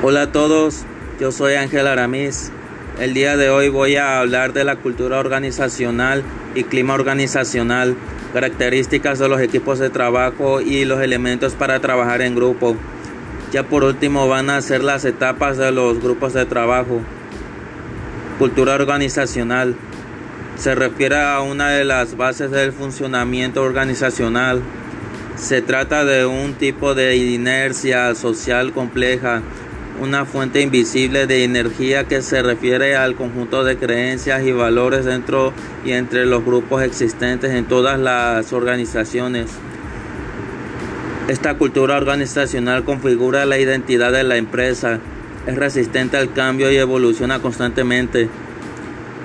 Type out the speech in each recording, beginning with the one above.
Hola a todos, yo soy Ángel Aramis. El día de hoy voy a hablar de la cultura organizacional y clima organizacional, características de los equipos de trabajo y los elementos para trabajar en grupo. Ya por último van a ser las etapas de los grupos de trabajo. Cultura organizacional se refiere a una de las bases del funcionamiento organizacional. Se trata de un tipo de inercia social compleja una fuente invisible de energía que se refiere al conjunto de creencias y valores dentro y entre los grupos existentes en todas las organizaciones. Esta cultura organizacional configura la identidad de la empresa, es resistente al cambio y evoluciona constantemente.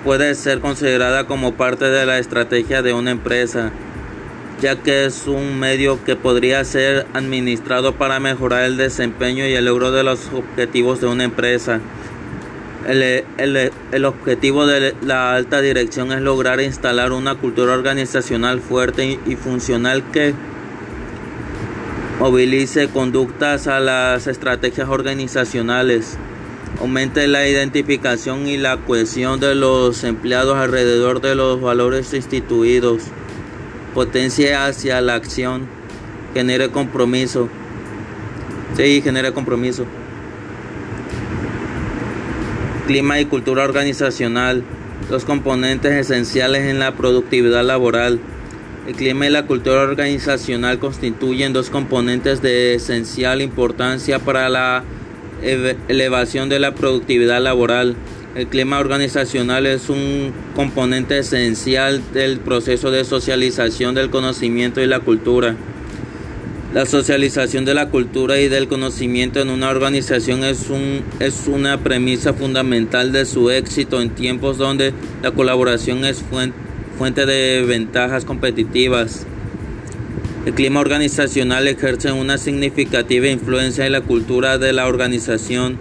Puede ser considerada como parte de la estrategia de una empresa ya que es un medio que podría ser administrado para mejorar el desempeño y el logro de los objetivos de una empresa. El, objetivo de la alta dirección es lograr instalar una cultura organizacional fuerte y funcional que movilice conductas a las estrategias organizacionales, aumente la identificación y la cohesión de los empleados alrededor de los valores instituidos potencia hacia la acción, genere compromiso. Sí, genera compromiso. Clima y cultura organizacional, dos componentes esenciales en la productividad laboral. El clima y la cultura organizacional constituyen dos componentes de esencial importancia para la elevación de la productividad laboral. El clima organizacional es un componente esencial del proceso de socialización del conocimiento y la cultura. La socialización de la cultura y del conocimiento en una organización es, un, es una premisa fundamental de su éxito en tiempos donde la colaboración es fuente de ventajas competitivas. El clima organizacional ejerce una significativa influencia en la cultura de la organización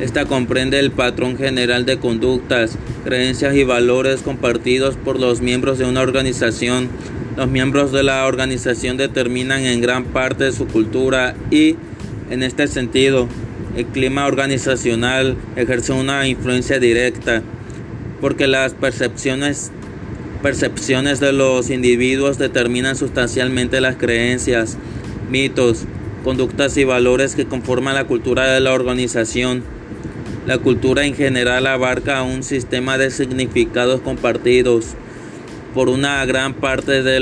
esta comprende el patrón general de conductas, creencias y valores compartidos por los miembros de una organización. Los miembros de la organización determinan en gran parte su cultura y, en este sentido, el clima organizacional ejerce una influencia directa, porque las percepciones, percepciones de los individuos determinan sustancialmente las creencias, mitos, conductas y valores que conforman la cultura de la organización. La cultura en general abarca un sistema de significados compartidos por una gran parte de,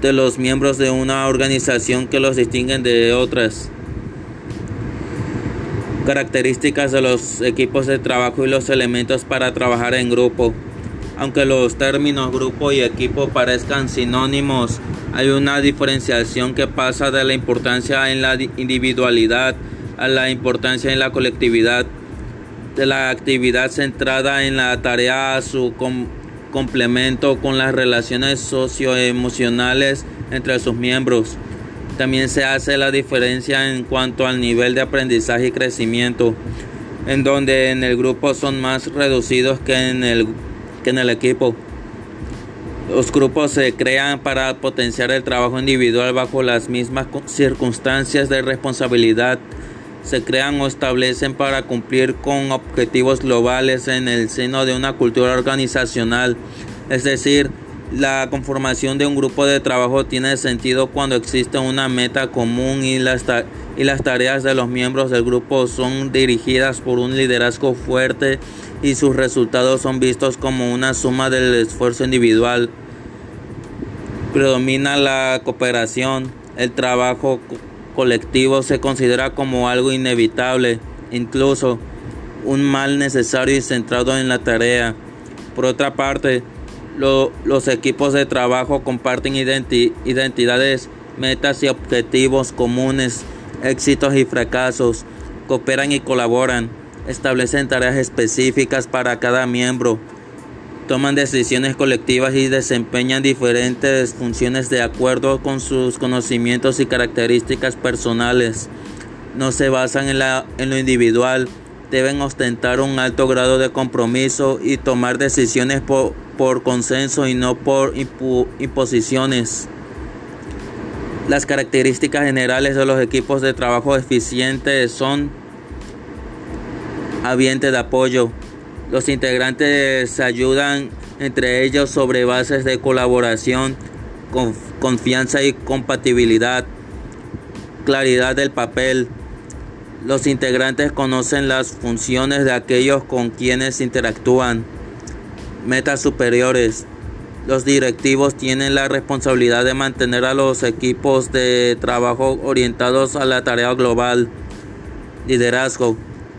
de los miembros de una organización que los distinguen de otras. Características de los equipos de trabajo y los elementos para trabajar en grupo. Aunque los términos grupo y equipo parezcan sinónimos, hay una diferenciación que pasa de la importancia en la individualidad a la importancia en la colectividad de la actividad centrada en la tarea a su complemento con las relaciones socioemocionales entre sus miembros. También se hace la diferencia en cuanto al nivel de aprendizaje y crecimiento, en donde en el grupo son más reducidos que en el, que en el equipo. Los grupos se crean para potenciar el trabajo individual bajo las mismas circunstancias de responsabilidad se crean o establecen para cumplir con objetivos globales en el seno de una cultura organizacional. Es decir, la conformación de un grupo de trabajo tiene sentido cuando existe una meta común y las, y las tareas de los miembros del grupo son dirigidas por un liderazgo fuerte y sus resultados son vistos como una suma del esfuerzo individual. Predomina la cooperación, el trabajo colectivo se considera como algo inevitable, incluso un mal necesario y centrado en la tarea. Por otra parte, los equipos de trabajo comparten identidades, metas y objetivos comunes, éxitos y fracasos, cooperan y colaboran, establecen tareas específicas para cada miembro, toman decisiones colectivas y desempeñan diferentes funciones de acuerdo con sus conocimientos y características personales. No se basan en, la, en lo individual, deben ostentar un alto grado de compromiso y tomar decisiones por, consenso y no por imposiciones. Las características generales de los equipos de trabajo eficientes son ambiente de apoyo. Los integrantes se ayudan entre ellos sobre bases de colaboración, confianza y compatibilidad, claridad del papel. Los integrantes conocen las funciones de aquellos con quienes interactúan. Metas superiores. Los directivos tienen la responsabilidad de mantener a los equipos de trabajo orientados a la tarea global. Liderazgo.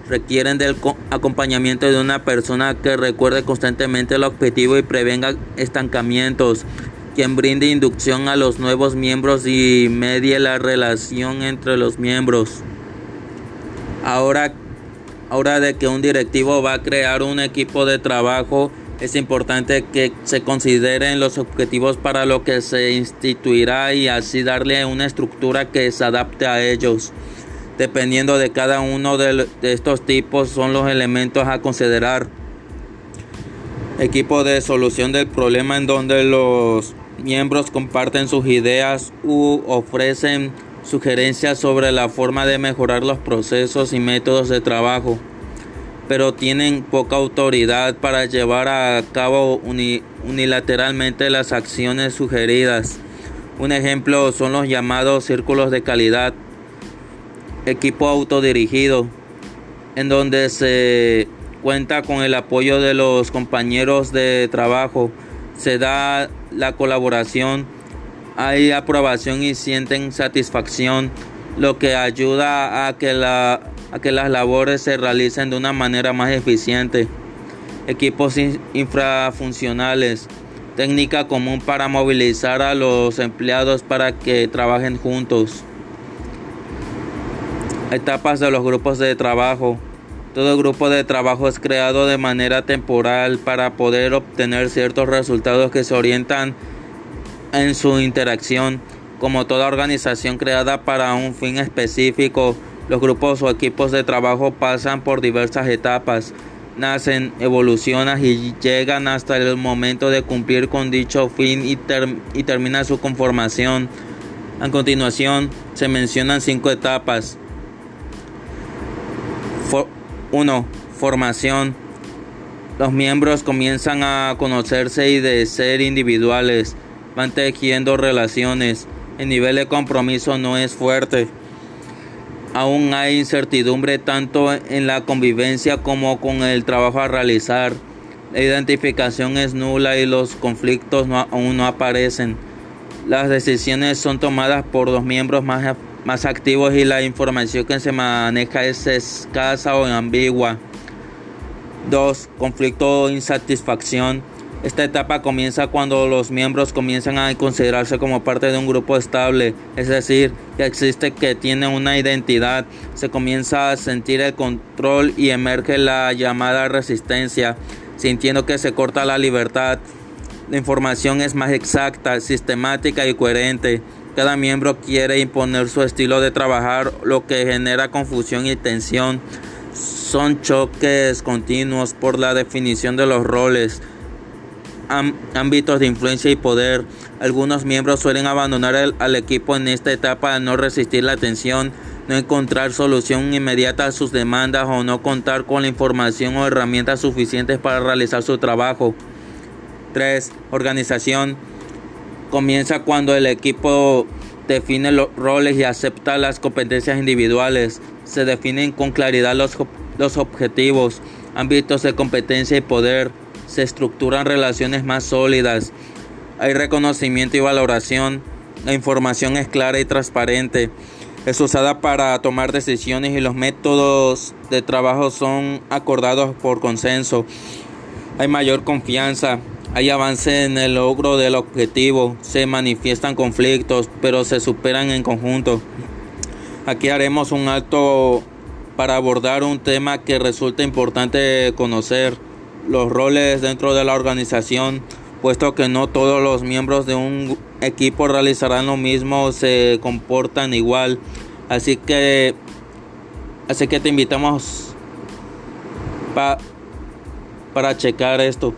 Requieren del acompañamiento de una persona que recuerde constantemente el objetivo y prevenga estancamientos, quien brinde inducción a los nuevos miembros y medie la relación entre los miembros. Ahora, ahora de que un directivo va a crear un equipo de trabajo, es importante que se consideren los objetivos para lo que se instituirá y así darle una estructura que se adapte a ellos. Dependiendo de cada uno de, estos tipos son los elementos a considerar. Equipo de solución del problema en donde los miembros comparten sus ideas u ofrecen sugerencias sobre la forma de mejorar los procesos y métodos de trabajo pero tienen poca autoridad para llevar a cabo unilateralmente las acciones sugeridas. Un ejemplo son los llamados círculos de calidad, equipo autodirigido, en donde se cuenta con el apoyo de los compañeros de trabajo, se da la colaboración, hay aprobación y sienten satisfacción, lo que ayuda a que la a que las labores se realicen de una manera más eficiente. Equipos infrafuncionales. Técnica común para movilizar a los empleados para que trabajen juntos. Etapas de los grupos de trabajo. Todo grupo de trabajo es creado de manera temporal para poder obtener ciertos resultados que se orientan en su interacción. Como toda organización creada para un fin específico, los grupos o equipos de trabajo pasan por diversas etapas, nacen, evolucionan y llegan hasta el momento de cumplir con dicho fin y, termina su conformación. A continuación se mencionan cinco etapas. 1. formación. Los miembros comienzan a conocerse y de ser individuales, van tejiendo relaciones. El nivel de compromiso no es fuerte. Aún hay incertidumbre tanto en la convivencia como con el trabajo a realizar. La identificación es nula y los conflictos aún no aparecen. Las decisiones son tomadas por los miembros más, más activos y la información que se maneja es escasa o ambigua. 2. Conflicto o insatisfacción. Esta etapa comienza cuando los miembros comienzan a considerarse como parte de un grupo estable, es decir, que existe que tiene una identidad, se comienza a sentir el control y emerge la llamada resistencia, sintiendo que se corta la libertad. La información es más exacta, sistemática y coherente. Cada miembro quiere imponer su estilo de trabajar, lo que genera confusión y tensión. Son choques continuos por la definición de los roles ámbitos de influencia y poder. Algunos miembros suelen abandonar al equipo en esta etapa al no resistir la tensión, no encontrar solución inmediata a sus demandas o no contar con la información o herramientas suficientes para realizar su trabajo. 3. Organización. Comienza cuando el equipo define los roles y acepta las competencias individuales. Se definen con claridad los, los objetivos, ámbitos de competencia y poder. Se estructuran relaciones más sólidas, hay reconocimiento y valoración, la información es clara y transparente, es usada para tomar decisiones y los métodos de trabajo son acordados por consenso, hay mayor confianza, hay avance en el logro del objetivo, se manifiestan conflictos, pero se superan en conjunto. Aquí haremos un alto para abordar un tema que resulta importante conocer los roles dentro de la organización, puesto que no todos los miembros de un equipo realizarán lo mismo, se comportan igual. Así que, así que te invitamos para checar esto.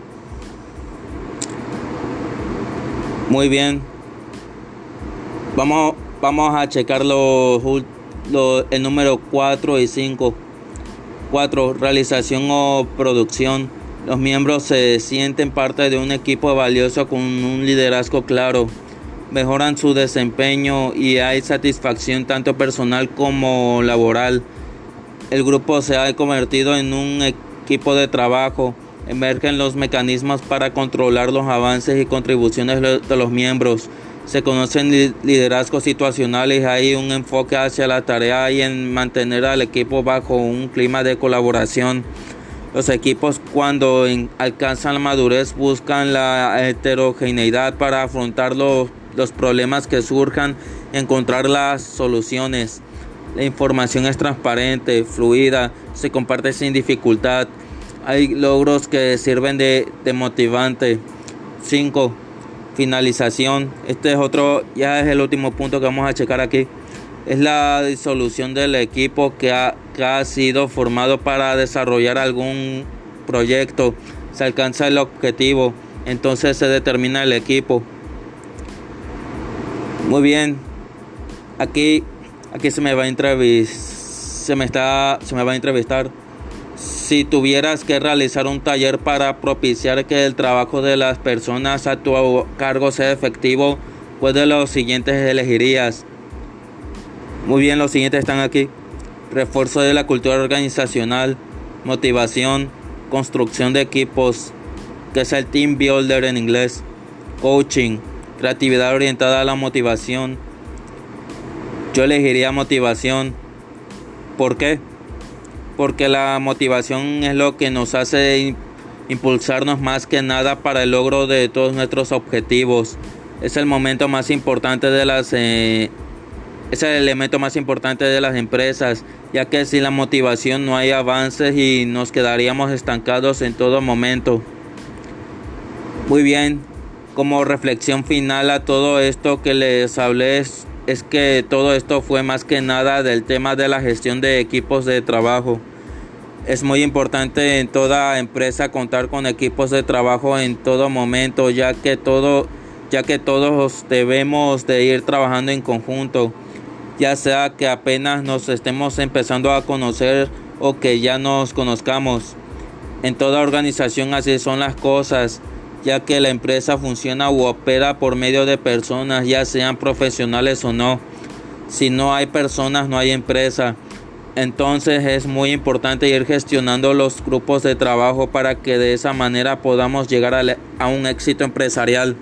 Muy bien. Vamos, vamos a checar los, el número 4 y 5. 4. Realización o producción. Los miembros se sienten parte de un equipo valioso con un liderazgo claro. Mejoran su desempeño y hay satisfacción tanto personal como laboral. El grupo se ha convertido en un equipo de trabajo. Emergen los mecanismos para controlar los avances y contribuciones de los miembros se conocen liderazgos situacionales, hay un enfoque hacia la tarea y en mantener al equipo bajo un clima de colaboración. Los equipos cuando alcanzan la madurez buscan la heterogeneidad para afrontar los, los problemas que surjan, encontrar las soluciones. La información es transparente, fluida, se comparte sin dificultad. Hay logros que sirven de, motivante. 5 finalización. Este es otro, ya es el último punto que vamos a checar aquí. Es la disolución del equipo que ha, sido formado para desarrollar algún proyecto. Se alcanza el objetivo, entonces se determina el equipo. Muy bien. Aquí, aquí se me va a. Se me está, se me va a entrevistar si tuvieras que realizar un taller para propiciar que el trabajo de las personas a tu cargo sea efectivo, ¿cuál de los siguientes elegirías? Muy bien, los siguientes están aquí. Refuerzo de la cultura organizacional, motivación, construcción de equipos, que es el team builder en inglés, coaching, creatividad orientada a la motivación. Yo elegiría motivación. ¿Por qué? Porque la motivación es lo que nos hace impulsarnos más que nada para el logro de todos nuestros objetivos. Es el momento más importante de las eh, es el elemento más importante de las empresas, ya que sin la motivación no hay avances y nos quedaríamos estancados en todo momento. Muy bien, como reflexión final a todo esto que les hablé que todo esto fue más que nada del tema de la gestión de equipos de trabajo. Es muy importante en toda empresa contar con equipos de trabajo en todo momento, ya que todo ya que todos debemos de ir trabajando en conjunto, ya sea que apenas nos estemos empezando a conocer o que ya nos conozcamos. En toda organización así son las cosas ya que la empresa funciona u opera por medio de personas, ya sean profesionales o no. Si no hay personas, no hay empresa. Entonces es muy importante ir gestionando los grupos de trabajo para que de esa manera podamos llegar a, un éxito empresarial.